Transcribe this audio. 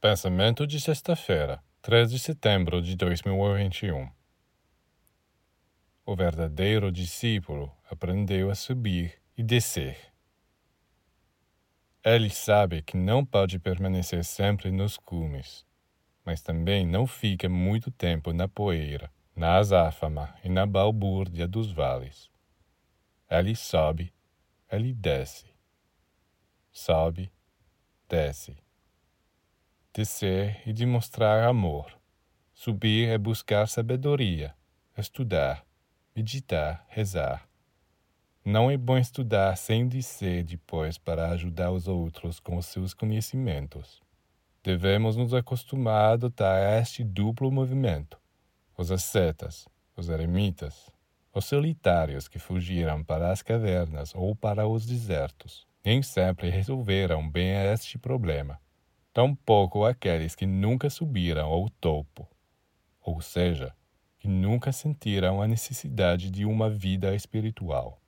Pensamento de sexta-feira, 3 de setembro de 2021. O verdadeiro discípulo aprendeu a subir e descer. Ele sabe que não pode permanecer sempre nos cumes, mas também não fica muito tempo na poeira, na azáfama e na balbúrdia dos vales. Ele sobe, ele desce. Sobe, desce descer e demonstrar amor. Subir é buscar sabedoria, estudar, meditar, rezar. Não é bom estudar sem descer depois para ajudar os outros com os seus conhecimentos. Devemos nos acostumar a adotar este duplo movimento. Os ascetas, os eremitas, os solitários que fugiram para as cavernas ou para os desertos, nem sempre resolveram bem este problema tampouco aqueles que nunca subiram ao topo, ou seja, que nunca sentiram a necessidade de uma vida espiritual.